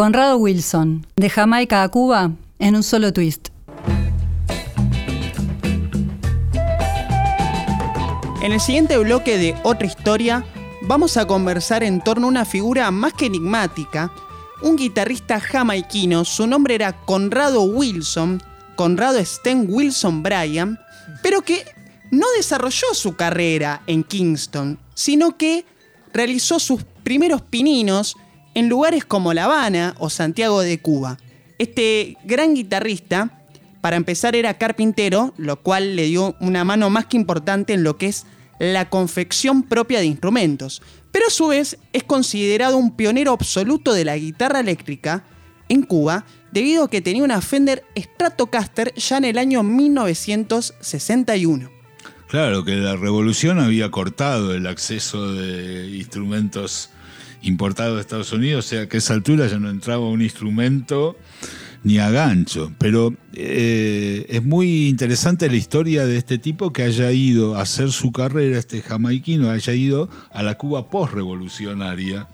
Conrado Wilson, de Jamaica a Cuba, en un solo twist. En el siguiente bloque de Otra Historia, vamos a conversar en torno a una figura más que enigmática, un guitarrista jamaiquino, su nombre era Conrado Wilson, Conrado Sten Wilson Bryan, pero que no desarrolló su carrera en Kingston, sino que realizó sus primeros pininos en lugares como La Habana o Santiago de Cuba. Este gran guitarrista, para empezar, era carpintero, lo cual le dio una mano más que importante en lo que es la confección propia de instrumentos, pero a su vez es considerado un pionero absoluto de la guitarra eléctrica en Cuba, debido a que tenía una Fender Stratocaster ya en el año 1961. Claro, que la revolución había cortado el acceso de instrumentos importados de Estados Unidos, o sea que a esa altura ya no entraba un instrumento ni a gancho. Pero eh, es muy interesante la historia de este tipo que haya ido a hacer su carrera, este jamaiquino, haya ido a la Cuba postrevolucionaria.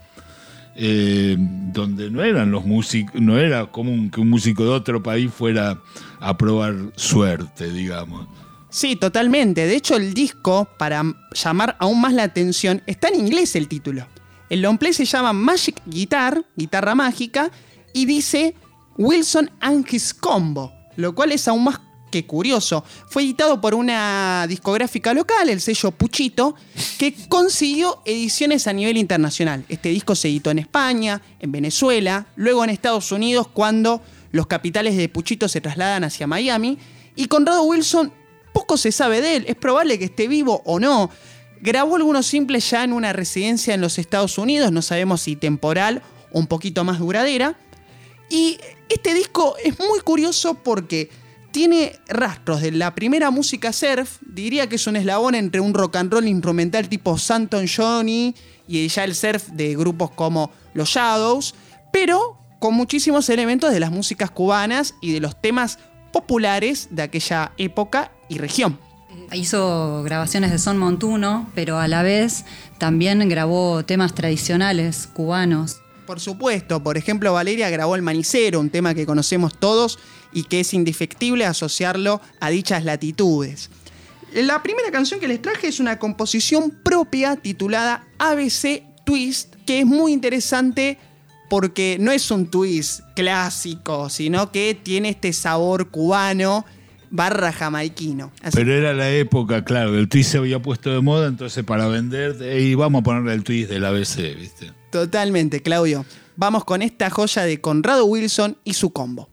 Eh, donde no eran los músicos, no era común que un músico de otro país fuera a probar suerte, digamos. Sí, totalmente. De hecho, el disco, para llamar aún más la atención, está en inglés el título. El long play se llama Magic Guitar, guitarra mágica, y dice Wilson and Combo, lo cual es aún más que curioso. Fue editado por una discográfica local, el sello Puchito, que consiguió ediciones a nivel internacional. Este disco se editó en España, en Venezuela, luego en Estados Unidos cuando los capitales de Puchito se trasladan hacia Miami. Y Conrado Wilson, poco se sabe de él, es probable que esté vivo o no. Grabó algunos simples ya en una residencia en los Estados Unidos, no sabemos si temporal o un poquito más duradera. Y este disco es muy curioso porque tiene rastros de la primera música surf, diría que es un eslabón entre un rock and roll instrumental tipo Santon Johnny y ya el surf de grupos como Los Shadows, pero con muchísimos elementos de las músicas cubanas y de los temas populares de aquella época y región. Hizo grabaciones de son montuno, pero a la vez también grabó temas tradicionales cubanos. Por supuesto, por ejemplo, Valeria grabó El Manicero, un tema que conocemos todos y que es indefectible asociarlo a dichas latitudes. La primera canción que les traje es una composición propia titulada ABC Twist, que es muy interesante porque no es un twist clásico, sino que tiene este sabor cubano barra jamaiquino. Pero era la época, claro, el twist se había puesto de moda, entonces para vender, y vamos a ponerle el twist del ABC, ¿viste? Totalmente, Claudio. Vamos con esta joya de Conrado Wilson y su combo.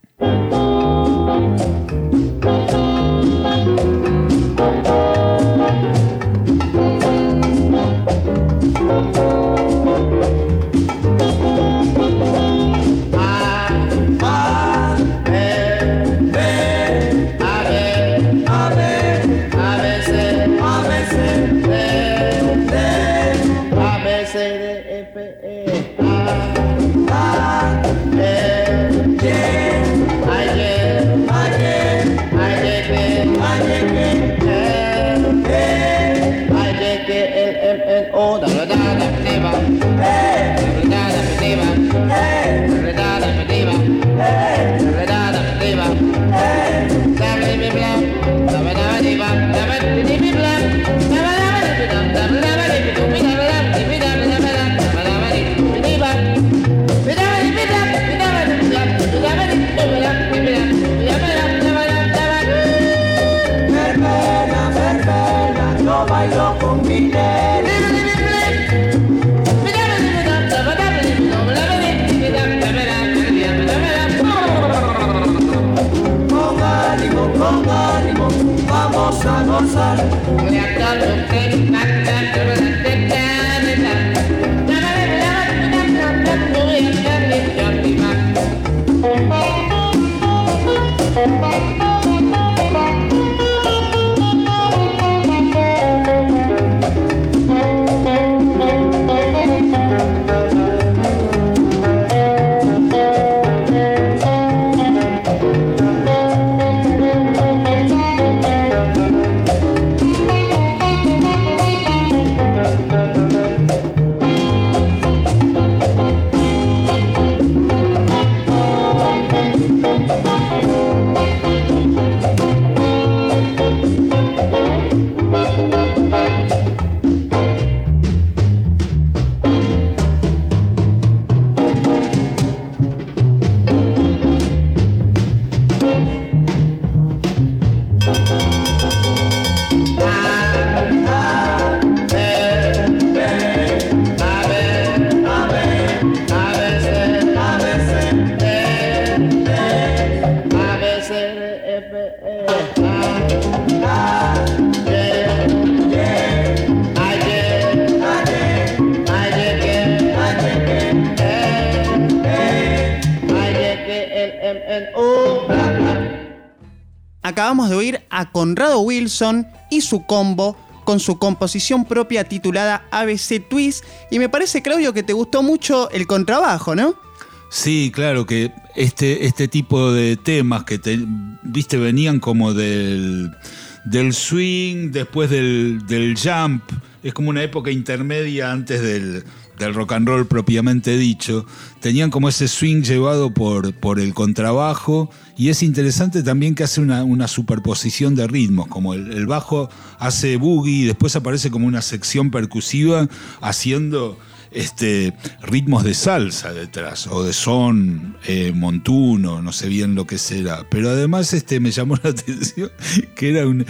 Acabamos de oír a Conrado Wilson y su combo con su composición propia titulada ABC Twist y me parece Claudio que te gustó mucho el contrabajo, ¿no? Sí, claro que este, este tipo de temas que te, viste venían como del, del swing, después del, del jump, es como una época intermedia antes del, del rock and roll propiamente dicho, tenían como ese swing llevado por, por el contrabajo. Y es interesante también que hace una, una superposición de ritmos, como el, bajo hace boogie y después aparece como una sección percusiva haciendo este, ritmos de salsa detrás, o de son eh, montuno, no sé bien lo que será. Pero además este, me llamó la atención que era un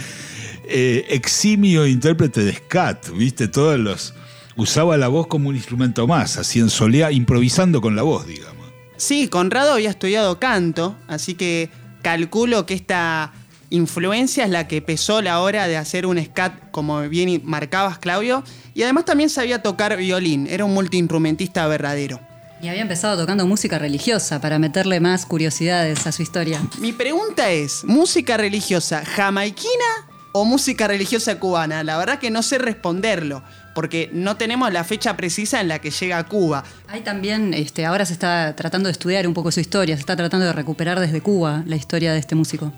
eh, eximio intérprete de scat, ¿viste? Todos los usaba la voz como un instrumento más, así en solea, improvisando con la voz, digamos. Sí, Conrado había estudiado canto, así que calculo que esta influencia es la que pesó la hora de hacer un scat, como bien marcabas, Claudio, y además también sabía tocar violín, era un multiinstrumentista verdadero. Y había empezado tocando música religiosa para meterle más curiosidades a su historia. Mi pregunta es, ¿música religiosa jamaiquina o música religiosa cubana? La verdad que no sé responderlo porque no tenemos la fecha precisa en la que llega a Cuba. Hay también, este, ahora se está tratando de estudiar un poco su historia, se está tratando de recuperar desde Cuba la historia de este músico.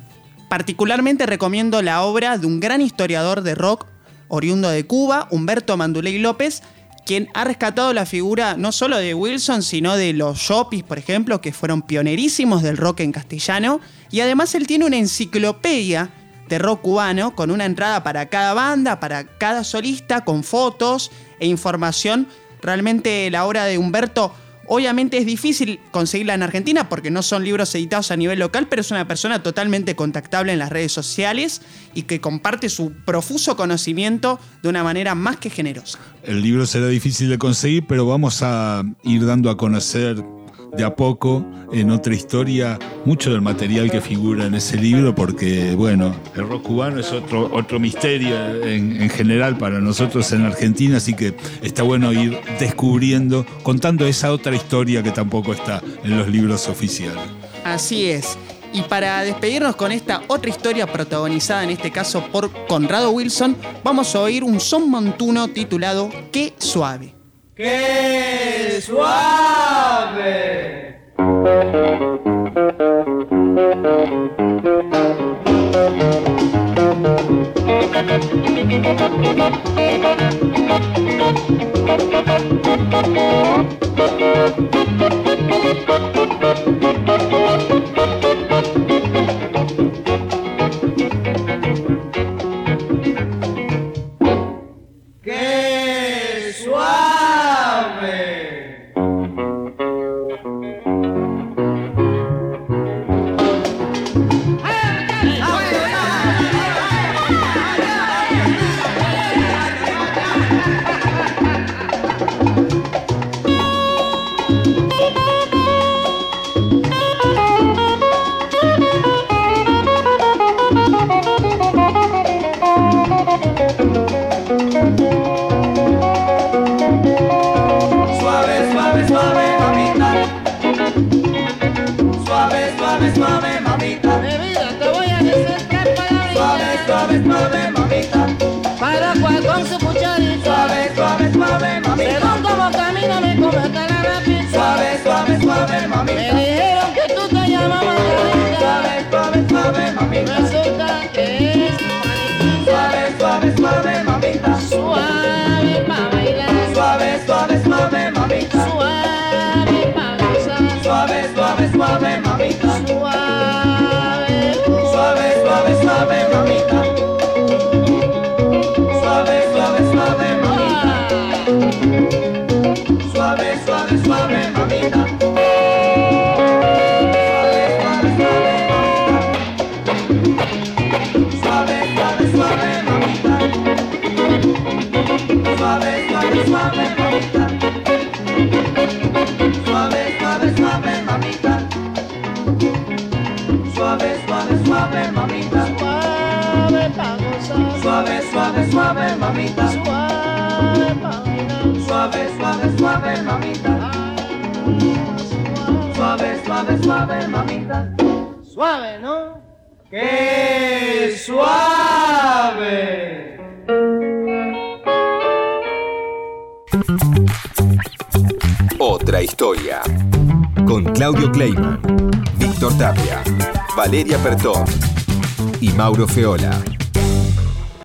Particularmente recomiendo la obra de un gran historiador de rock oriundo de Cuba, Humberto Manduley López, quien ha rescatado la figura no solo de Wilson, sino de los Shopis, por ejemplo, que fueron pionerísimos del rock en castellano, y además él tiene una enciclopedia de rock cubano con una entrada para cada banda, para cada solista, con fotos e información. Realmente la obra de Humberto obviamente es difícil conseguirla en Argentina porque no son libros editados a nivel local, pero es una persona totalmente contactable en las redes sociales y que comparte su profuso conocimiento de una manera más que generosa. El libro será difícil de conseguir, pero vamos a ir dando a conocer de a poco en otra historia mucho del material que figura en ese libro, porque bueno, el rock cubano es otro, otro misterio en, general para nosotros en Argentina, así que está bueno ir descubriendo, contando esa otra historia que tampoco está en los libros oficiales. Así es. Y para despedirnos con esta otra historia protagonizada en este caso por Conrado Wilson, vamos a oír un son montuno titulado Qué suave. ¡Qué suave! Suave, suave, suave, mamita. Suave, suave, suave, mamita. Suave, mamita. Suave, suave, suave, mamita. Suave, suave, suave, mamita. Suave, ¿no? ¡Qué suave! Otra historia. Con Claudio Kleiman, Víctor Tapia, Valeria Pertón y Mauro Feola.